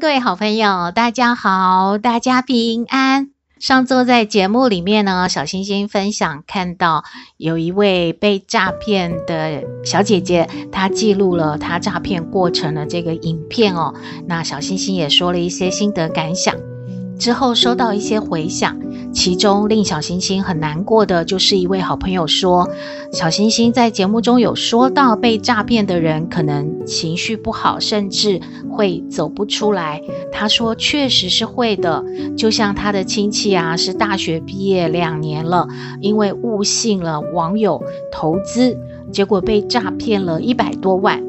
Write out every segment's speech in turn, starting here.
各位好朋友，大家好，大家平安。上周在节目里面呢，小星星分享看到有一位被诈骗的小姐姐，她记录了她诈骗过程的这个影片哦。那小星星也说了一些心得感想。之后收到一些回响，其中令小星星很难过的就是一位好朋友说，小星星在节目中有说到被诈骗的人可能情绪不好，甚至会走不出来。他说确实是会的，就像他的亲戚啊，是大学毕业两年了，因为误信了网友投资，结果被诈骗了一百多万，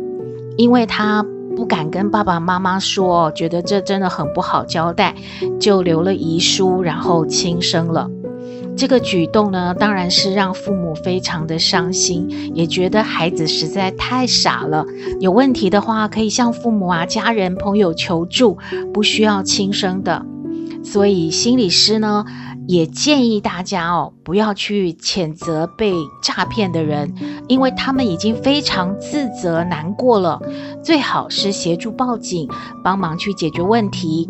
因为他。不敢跟爸爸妈妈说，觉得这真的很不好交代，就留了遗书，然后轻生了。这个举动呢，当然是让父母非常的伤心，也觉得孩子实在太傻了。有问题的话，可以向父母啊、家人、朋友求助，不需要轻生的。所以心理师呢，也建议大家哦，不要去谴责被诈骗的人，因为他们已经非常自责难过了。最好是协助报警，帮忙去解决问题。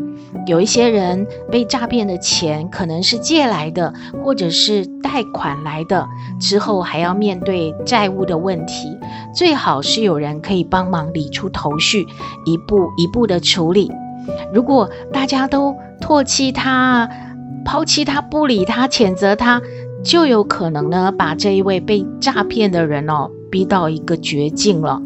有一些人被诈骗的钱可能是借来的，或者是贷款来的，之后还要面对债务的问题。最好是有人可以帮忙理出头绪，一步一步的处理。如果大家都唾弃他，抛弃他，不理他，谴责他，就有可能呢，把这一位被诈骗的人哦，逼到一个绝境了。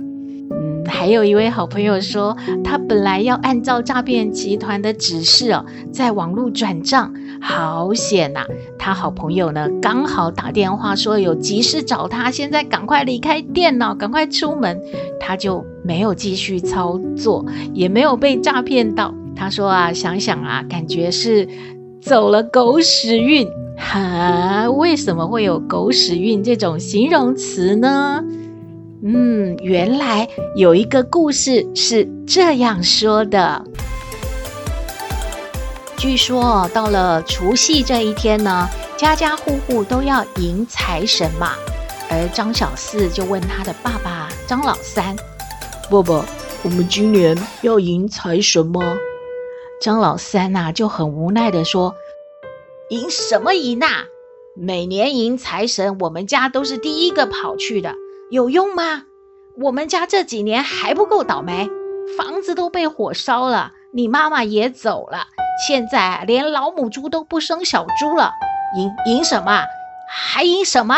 嗯，还有一位好朋友说，他本来要按照诈骗集团的指示哦，在网络转账，好险呐！他好朋友呢，刚好打电话说有急事找他，现在赶快离开电脑，赶快出门，他就没有继续操作，也没有被诈骗到。他说啊，想想啊，感觉是。走了狗屎运，哈？为什么会有狗屎运这种形容词呢？嗯，原来有一个故事是这样说的。据说到了除夕这一天呢，家家户户都要迎财神嘛。而张小四就问他的爸爸张老三：“爸爸，我们今年要迎财神吗？”张老三呐、就很无奈地说：“赢什么赢呐？每年迎财神，我们家都是第一个跑去的，有用吗？我们家这几年还不够倒霉，房子都被火烧了，你妈妈也走了，现在连老母猪都不生小猪了，赢赢什么？还赢什么？”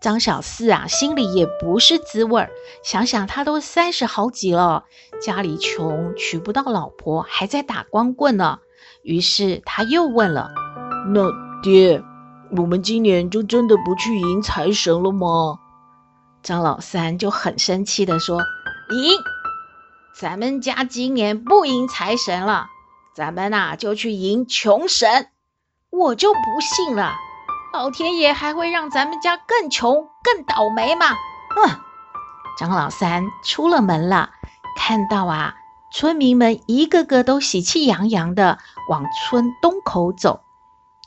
张小四啊，心里也不是滋味儿。想想他都三十好几了，家里穷，娶不到老婆，还在打光棍呢。于是他又问了：“那爹，我们今年就真的不去迎财神了吗？”张老三就很生气的说：“迎，咱们家今年不迎财神了，咱们呐就去迎穷神。我就不信了。”老天爷还会让咱们家更穷、更倒霉吗？嗯！张老三出了门了，看到啊，村民们一个个都喜气洋洋的往村东口走，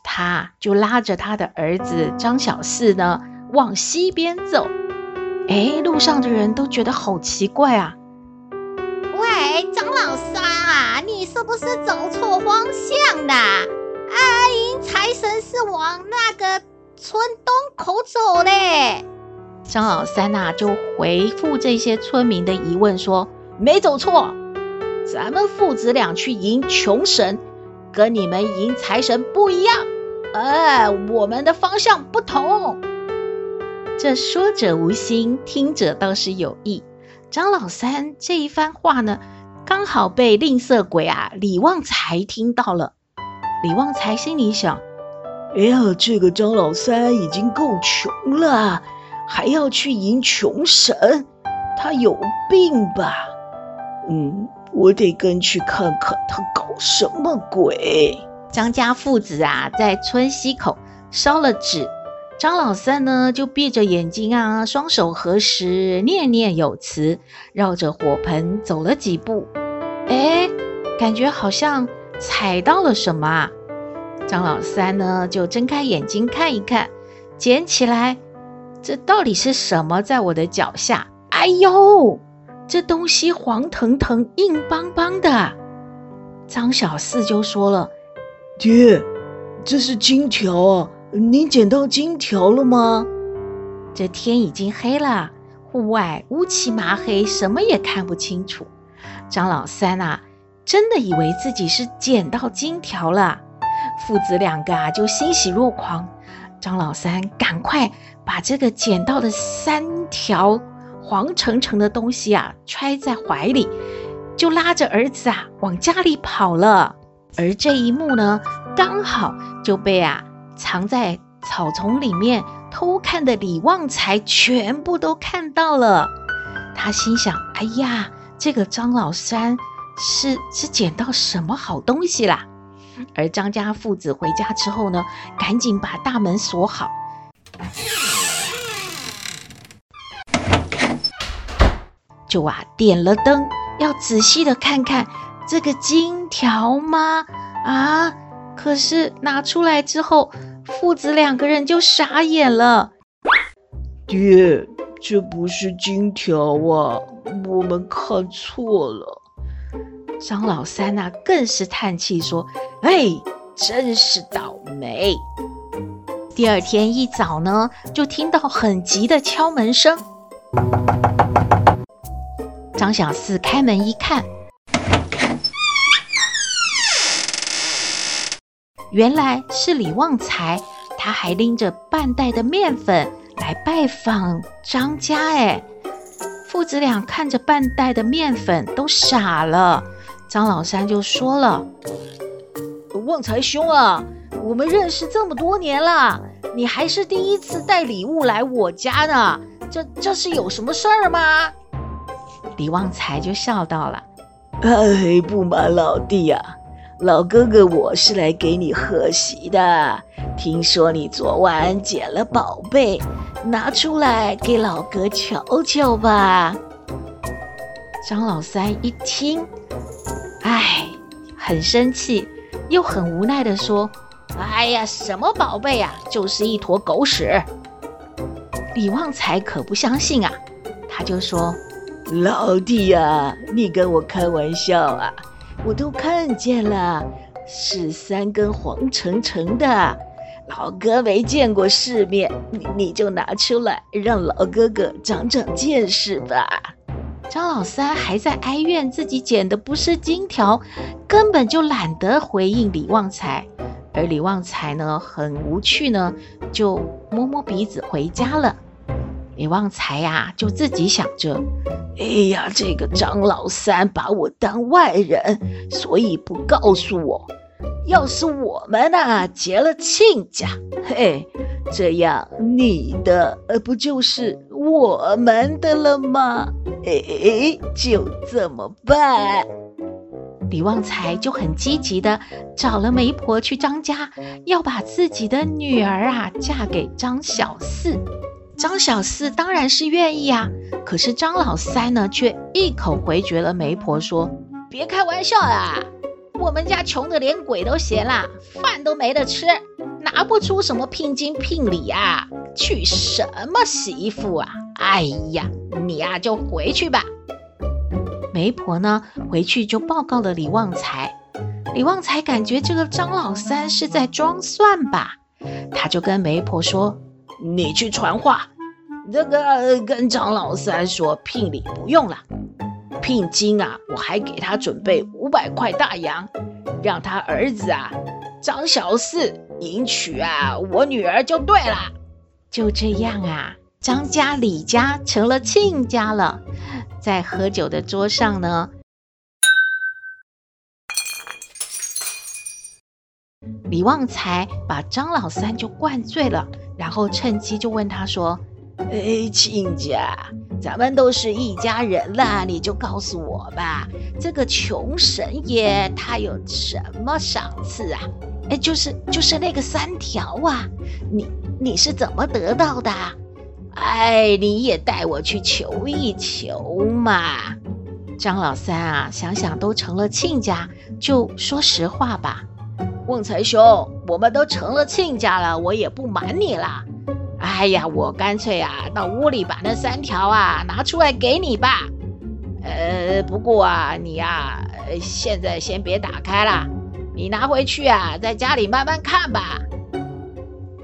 他就拉着他的儿子张小四呢往西边走。哎，路上的人都觉得好奇怪啊！喂，张老三啊，你是不是走错方向的？啊！迎财神是往那个村东口走嘞。张老三呐、啊，就回复这些村民的疑问说：“没走错，咱们父子俩去迎穷神，跟你们迎财神不一样。哎，我们的方向不同。”这说者无心，听者倒是有意。张老三这一番话呢，刚好被吝啬鬼啊李旺财听到了。李旺财心里想：“哎呀，这个张老三已经够穷了，还要去迎穷神，他有病吧？嗯，我得跟去看看他搞什么鬼。张家父子啊，在村西口烧了纸。张老三呢，就闭着眼睛啊，双手合十，念念有词，绕着火盆走了几步。哎，感觉好像踩到了什么啊！张老三呢，就睁开眼睛看一看，捡起来，这到底是什么在我的脚下？哎呦，这东西黄腾腾、硬邦邦的。张小四就说了：“爹，这是金条啊。”您捡到金条了吗？这天已经黑了，户外乌漆麻黑，什么也看不清楚。张老三啊，真的以为自己是捡到金条了，父子两个啊就欣喜若狂。张老三赶快把这个捡到的三条黄澄澄的东西啊揣在怀里，就拉着儿子啊往家里跑了。而这一幕呢，刚好就被啊。藏在草丛里面偷看的李旺财全部都看到了，他心想：“哎呀，这个张老三是是捡到什么好东西啦？”而张家父子回家之后呢，赶紧把大门锁好，就啊点了灯，要仔细的看看这个金条吗？啊！可是拿出来之后，父子两个人就傻眼了。爹，这不是金条啊，我们看错了。张老三啊，更是叹气说：“哎，真是倒霉。”第二天一早呢，就听到很急的敲门声。张小四开门一看。原来是李旺财，他还拎着半袋的面粉来拜访张家。哎，父子俩看着半袋的面粉都傻了。张老三就说了：“旺财兄啊，我们认识这么多年了，你还是第一次带礼物来我家呢，这这是有什么事儿吗？”李旺财就笑道了：“哎，不瞒老弟呀、啊。”老哥哥，我是来给你贺喜的。听说你昨晚捡了宝贝，拿出来给老哥瞧瞧吧。张老三一听，哎，很生气，又很无奈地说：“哎呀，什么宝贝呀，就是一坨狗屎。”李旺财可不相信啊，他就说：“老弟呀，你跟我开玩笑啊。”我都看见了，是三根黄澄澄的，老哥没见过世面，你你就拿出来，让老哥哥长长见识吧。张老三还在哀怨自己捡的不是金条，根本就懒得回应李旺财，而李旺财呢，很无趣呢，就摸摸鼻子回家了。李旺财呀，就自己想着，哎呀，这个张老三把我当外人，所以不告诉我。要是我们呐结了亲家，嘿，这样你的呃不就是我们的了吗？哎，就这么办。李旺财就很积极的找了媒婆去张家，要把自己的女儿啊嫁给张小四。张小四当然是愿意啊，可是张老三呢，却一口回绝了媒婆，说：“别开玩笑啦，我们家穷得连鬼都嫌啦，饭都没得吃，拿不出什么聘金聘礼呀，娶什么媳妇啊？哎呀，你呀就回去吧。”媒婆呢，回去就报告了李旺财。李旺财感觉这个张老三是在装蒜吧，他就跟媒婆说。你去传话，这个跟张老三说聘礼不用了，聘金啊，我还给他准备五百块大洋，让他儿子啊张小四迎娶啊我女儿就对了。就这样啊，张家李家成了亲家了。在喝酒的桌上呢，李旺财把张老三就灌醉了。然后趁机就问他说：“哎，亲家，咱们都是一家人啦，你就告诉我吧，这个穷神爷他有什么赏赐啊？哎，就是就是那个三条啊，你你是怎么得到的？哎，你也带我去求一求嘛。张老三啊，想想都成了亲家，就说实话吧。旺财兄，我们都成了亲家了，我也不瞒你啦。哎呀，我干脆啊，到屋里把那三条啊拿出来给你吧。呃，不过啊，你呀，现在先别打开了，你拿回去啊，在家里慢慢看吧。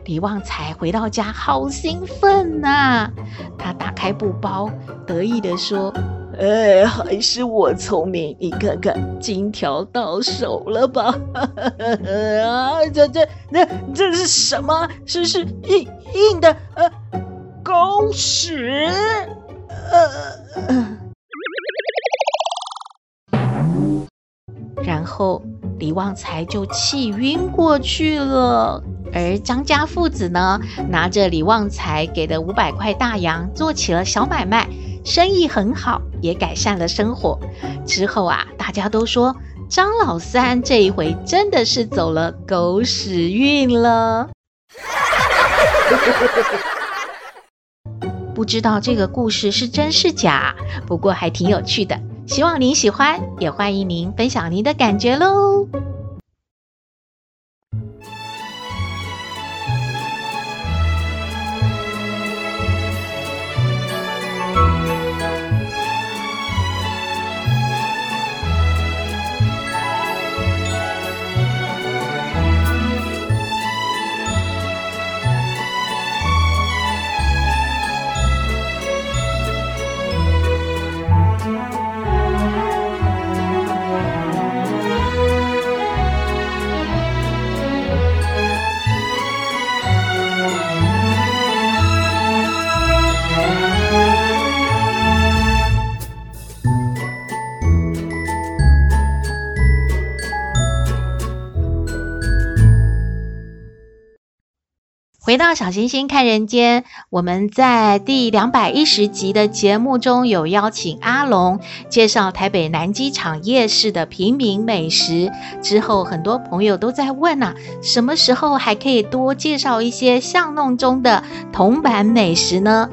李旺财回到家，好兴奋呐！他打开布包，得意地说。哎，还是我聪明，你看看，金条到手了吧？啊，这这那这是什么？是是硬硬的呃狗屎？呃，然后李旺财就气晕过去了。而张家父子呢，拿着李旺财给的五百块大洋，做起了小买卖。生意很好，也改善了生活。之后啊，大家都说张老三这一回真的是走了狗屎运了。不知道这个故事是真是假，不过还挺有趣的。希望您喜欢，也欢迎您分享您的感觉喽。回到小星星看人间，我们在第两百一十集的节目中有邀请阿龙介绍台北南机场夜市的平民美食。之后，很多朋友都在问啊，什么时候还可以多介绍一些巷弄中的铜板美食呢？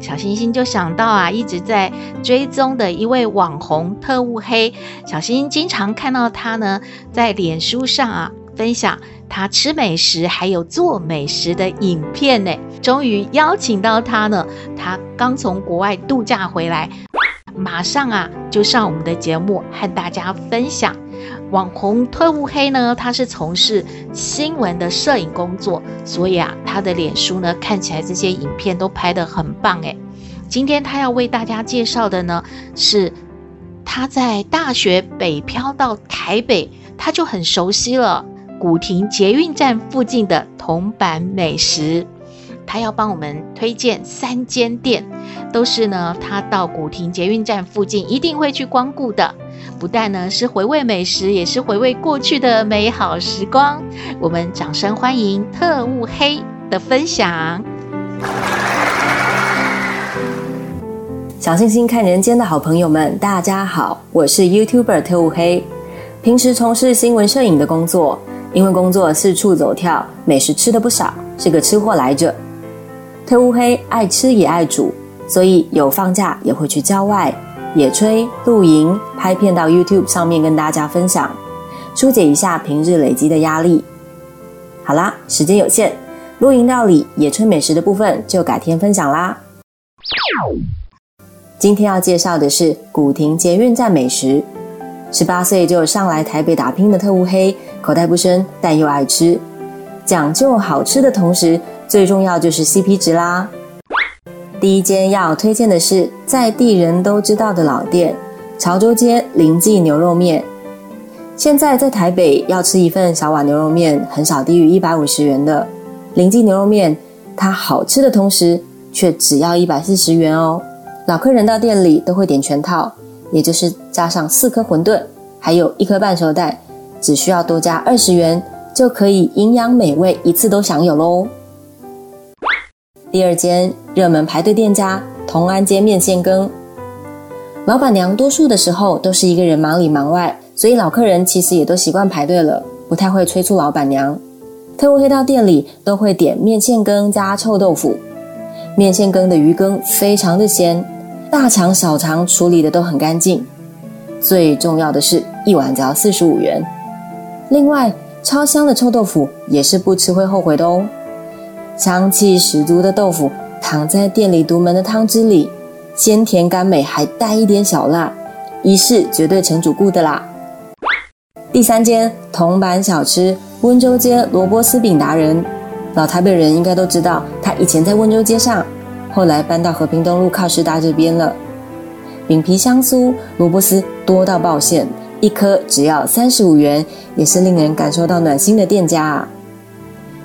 小星星就想到啊，一直在追踪的一位网红特务黑，小星星经常看到他呢在脸书上啊分享。他吃美食还有做美食的影片呢，终于邀请到他呢。他刚从国外度假回来，马上啊就上我们的节目和大家分享。网红特务黑呢，他是从事新闻的摄影工作，所以啊，他的脸书呢看起来这些影片都拍得很棒诶。今天他要为大家介绍的呢，是他在大学北漂到台北，他就很熟悉了。古亭捷运站附近的铜板美食，他要帮我们推荐三间店，都是呢，他到古亭捷运站附近一定会去光顾的。不但呢是回味美食，也是回味过去的美好时光。我们掌声欢迎特务黑的分享。小星星看人间的好朋友们，大家好，我是 YouTuber 特务黑，平时从事新闻摄影的工作。因为工作四处走跳，美食吃的不少，是个吃货来着。特乌黑爱吃也爱煮，所以有放假也会去郊外野炊、露营、拍片到 YouTube 上面跟大家分享，疏解一下平日累积的压力。好啦，时间有限，露营料理、野炊美食的部分就改天分享啦。今天要介绍的是古亭捷运站美食。十八岁就上来台北打拼的特务黑，口袋不深，但又爱吃，讲究好吃的同时，最重要就是 CP 值啦。第一间要推荐的是在地人都知道的老店——潮州街林记牛肉面。现在在台北要吃一份小碗牛肉面，很少低于一百五十元的。林记牛肉面，它好吃的同时，却只要一百四十元哦。老客人到店里都会点全套。也就是加上四颗馄饨，还有一颗半熟蛋，只需要多加二十元，就可以营养美味一次都享有喽。第二间热门排队店家同安街面线羹，老板娘多数的时候都是一个人忙里忙外，所以老客人其实也都习惯排队了，不太会催促老板娘。特务黑到店里都会点面线羹加臭豆腐，面线羹的鱼羹非常的鲜，大肠小肠处理的都很干净。最重要的是一碗只要四十五元，另外超香的臭豆腐也是不吃会后悔的哦。香气十足的豆腐躺在店里独门的汤汁里，鲜甜甘美，还带一点小辣，一试绝对成主顾的啦。第三间铜板小吃。温州街萝卜丝饼达人，老台北人应该都知道，他以前在温州街上，后来搬到和平东路靠师大这边了。饼皮香酥，萝卜丝多到爆馅，一颗只要三十五元，也是令人感受到暖心的店家啊。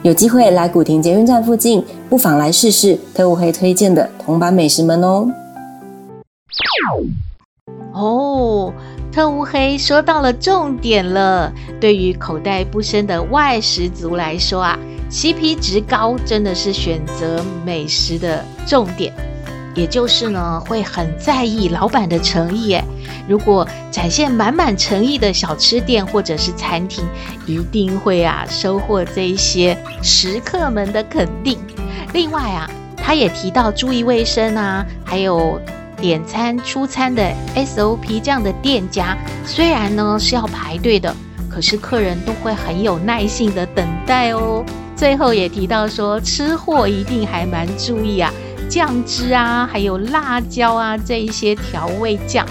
有机会来古亭捷运站附近，不妨来试试特务黑推荐的铜板美食们哦。哦。特务黑说到了重点了。对于口袋不深的外食族来说啊，CP 值高真的是选择美食的重点。也就是呢，会很在意老板的诚意。如果展现满满诚意的小吃店或者是餐厅，一定会啊收获这些食客们的肯定。另外啊，他也提到注意卫生啊，还有。点餐出餐的 SOP 这样的店家，虽然呢是要排队的，可是客人都会很有耐性的等待哦。最后也提到说，吃货一定还蛮注意啊，酱汁啊，还有辣椒啊这一些调味酱，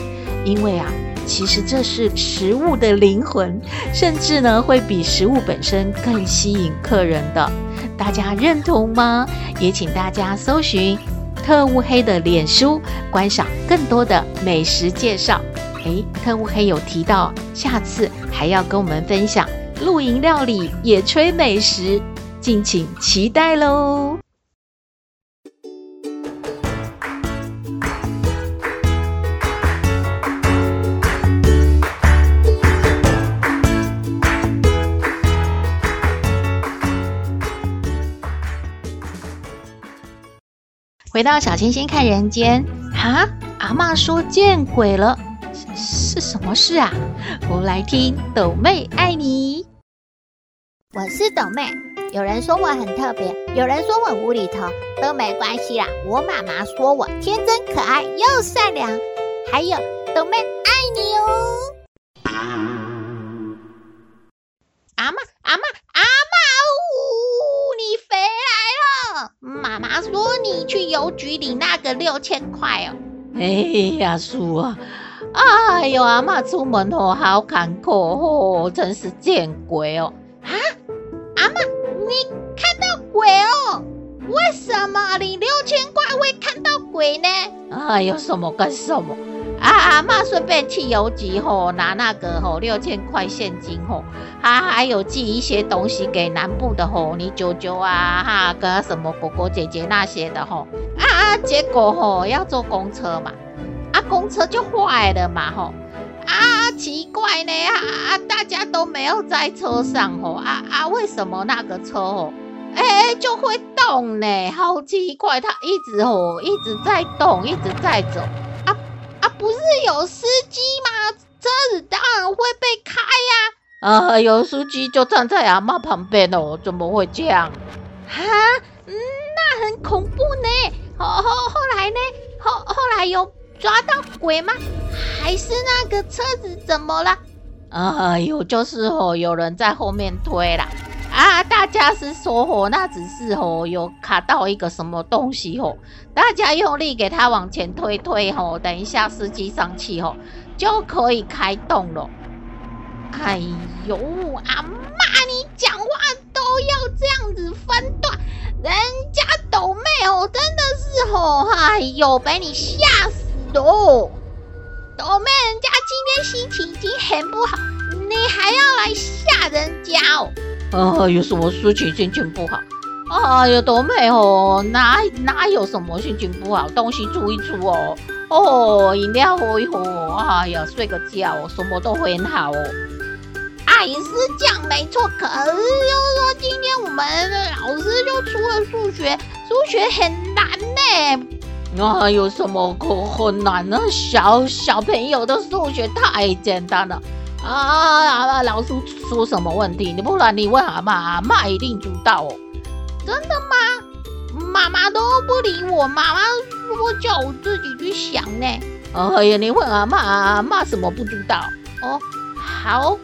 因为啊，其实这是食物的灵魂，甚至呢会比食物本身更吸引客人的。大家认同吗？也请大家搜寻。特务黑的脸书，观赏更多的美食介绍。诶，特务黑有提到，下次还要跟我们分享露营料理、野炊美食，敬请期待喽。回到小星星看人间，哈，阿嬷说见鬼了，是什么事啊？我们来听斗妹爱你。我是斗妹，有人说我很特别，有人说我无厘头，都没关系啦。我妈妈说我天真可爱又善良，还有斗妹爱你哦。阿嬷，阿妈，阿。妈妈说你去邮局领那个六千块哦。哎呀，叔啊，哎呦，阿嬷出门哦，好坎坷哦，真是见鬼哦！啊，阿嬷，你看到鬼哦？为什么领六千块会看到鬼呢？哎，有什么跟什么？啊，阿嬷顺便去邮局吼拿那个吼六千块现金吼，他还有寄一些东西给南部的吼，你舅舅啊哈跟什么哥哥姐姐那些的吼，啊啊，结果吼要坐公车嘛，啊公车就坏了嘛吼，啊奇怪呢啊啊大家都没有在车上吼，啊啊为什么那个车吼，哎就会动呢？好奇怪，它一直吼一直在动，一直在走啊啊。不是有司机吗？车子当然会被开呀、啊！啊，有司机就站在阿嬷旁边哦，怎么会这样？哈，嗯，那很恐怖呢。后后后来呢？后后来有抓到鬼吗？还是那个车子怎么了？啊，有就是哦，有人在后面推啦。啊，大家是说哦，那只是哦，有卡到一个什么东西哦，大家用力给他往前推推哦，等一下司机上去哦，就可以开动了。哎呦，阿妈，你讲话都要这样子分段，人家斗妹哦，真的是哦，哎呦，被你吓死哦。斗妹，人家今天心情已经很不好，你还要来吓人家哦。啊，有什么事情心情不好？啊，有斗妹哦，哪哪有什么心情不好？东西出一出哦，哦，饮料喝一喝，哎呀，睡个觉，什么都会很好哦。阿姨是讲没错，可是就是说今天我们老师就出了数学，数学很难呢。那有什么可很难呢？小小朋友的数学太简单了啊！啊老师出什么问题？你不然你问阿妈，阿妈一定知道哦。真的吗？妈妈都不理我，妈妈说叫我自己去想呢。哎呀，你问阿妈，阿妈什么不知道？哦，好，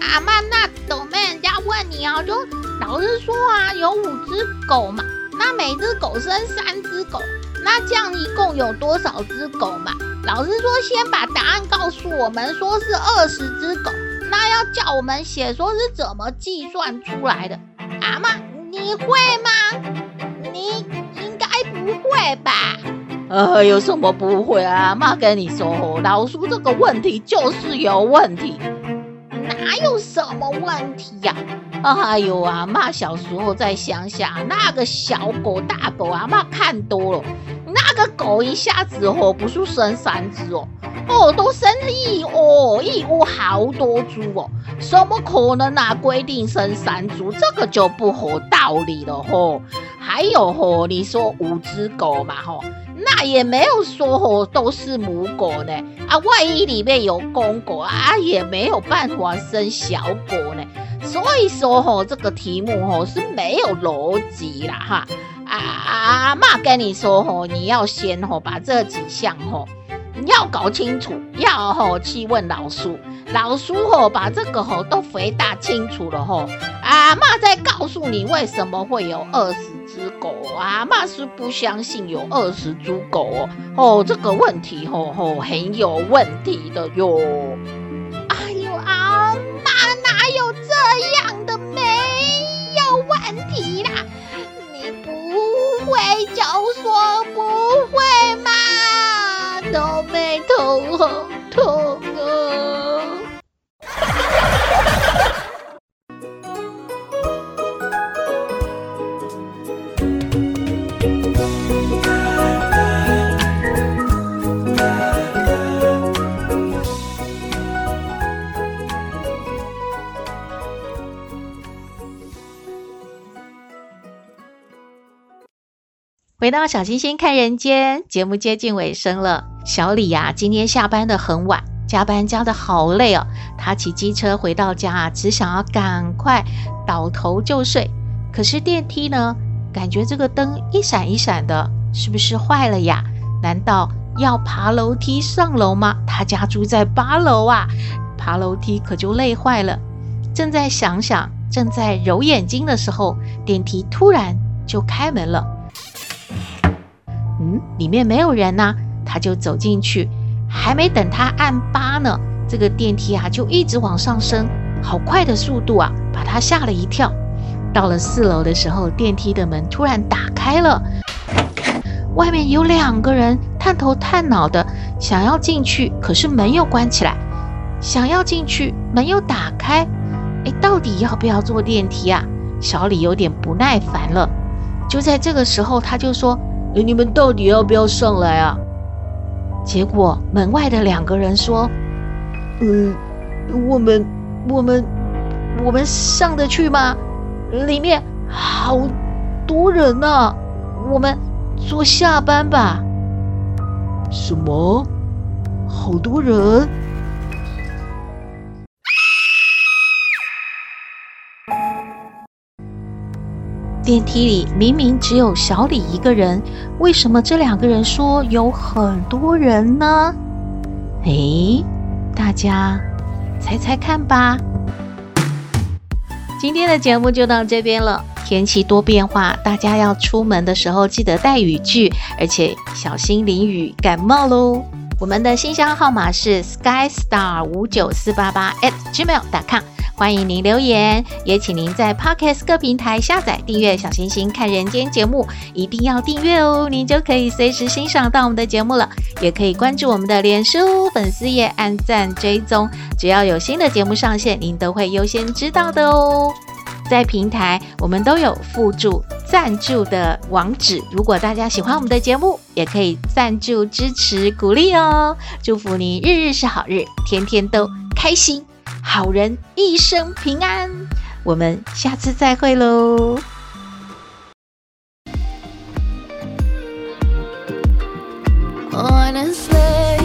阿妈，那都没人家问你哦，就老师说啊，有五只狗嘛，那每只狗生三只狗。那这样一共有多少只狗嘛？老师说先把答案告诉我们，说是二十只狗。那要叫我们写，说是怎么计算出来的？阿妈，你会吗？你应该不会吧？呃，有什么不会啊？妈跟你说，老叔这个问题就是有问题。有什么问题呀？哎呦啊，妈小时候在乡下，那个小狗、大狗啊，妈看多了，那个狗一下子哦，不是生三只哦，哦，都生一窝一窝好多猪哦，怎么可能啊？规定生三只，这个就不合道理了吼。还有吼，你说五只狗嘛吼。那也没有说哦，都是母狗呢啊，万一里面有公狗啊，也没有办法生小狗呢。所以说吼，这个题目吼是没有逻辑啦哈。啊啊妈跟你说吼，你要先吼把这几项吼要搞清楚，要吼去问老叔，老叔吼把这个吼都回答清楚了吼，阿妈再告诉你为什么会有二十。只狗啊，阿妈是不相信有二十只狗哦，哦，这个问题吼吼很有问题的哟。哎呦阿，妈哪有这样的？没有问题啦，你不会就说不会，好痛回到小星星看人间，节目接近尾声了。小李呀、今天下班的很晚，加班加的好累哦。他骑机车回到家，只想要赶快倒头就睡。可是电梯呢，感觉这个灯一闪一闪的，是不是坏了呀？难道要爬楼梯上楼吗？他家住在八楼啊，爬楼梯可就累坏了。正在想想，正在揉眼睛的时候，电梯突然就开门了。嗯，里面没有人呐、他就走进去，还没等他按八呢，这个电梯啊就一直往上升，好快的速度啊，把他吓了一跳。到了四楼的时候，电梯的门突然打开了，外面有两个人探头探脑的想要进去，可是门又关起来，想要进去，门又打开，哎，到底要不要坐电梯啊？小李有点不耐烦了。就在这个时候，他就说。哎，你们到底要不要上来啊？结果门外的两个人说：“嗯，我们、我们、我们上得去吗？里面好多人啊，我们坐下班吧。”什么？好多人？电梯里明明只有小李一个人，为什么这两个人说有很多人呢？诶，大家猜猜看吧。今天的节目就到这边了。天气多变化，大家要出门的时候记得带雨具，而且小心淋雨感冒喽。我们的信箱号码是 skystar 五九四八八 at gmail.com。欢迎您留言，也请您在 Podcast 各平台下载订阅《小星星看人间》节目，一定要订阅哦，您就可以随时欣赏到我们的节目了。也可以关注我们的脸书粉丝页，按赞追踪，只要有新的节目上线，您都会优先知道的哦。在平台我们都有附注赞助的网址，如果大家喜欢我们的节目，也可以赞助支持鼓励哦。祝福你日日是好日，天天都开心。好人一生平安。我们下次再会喽。Honestly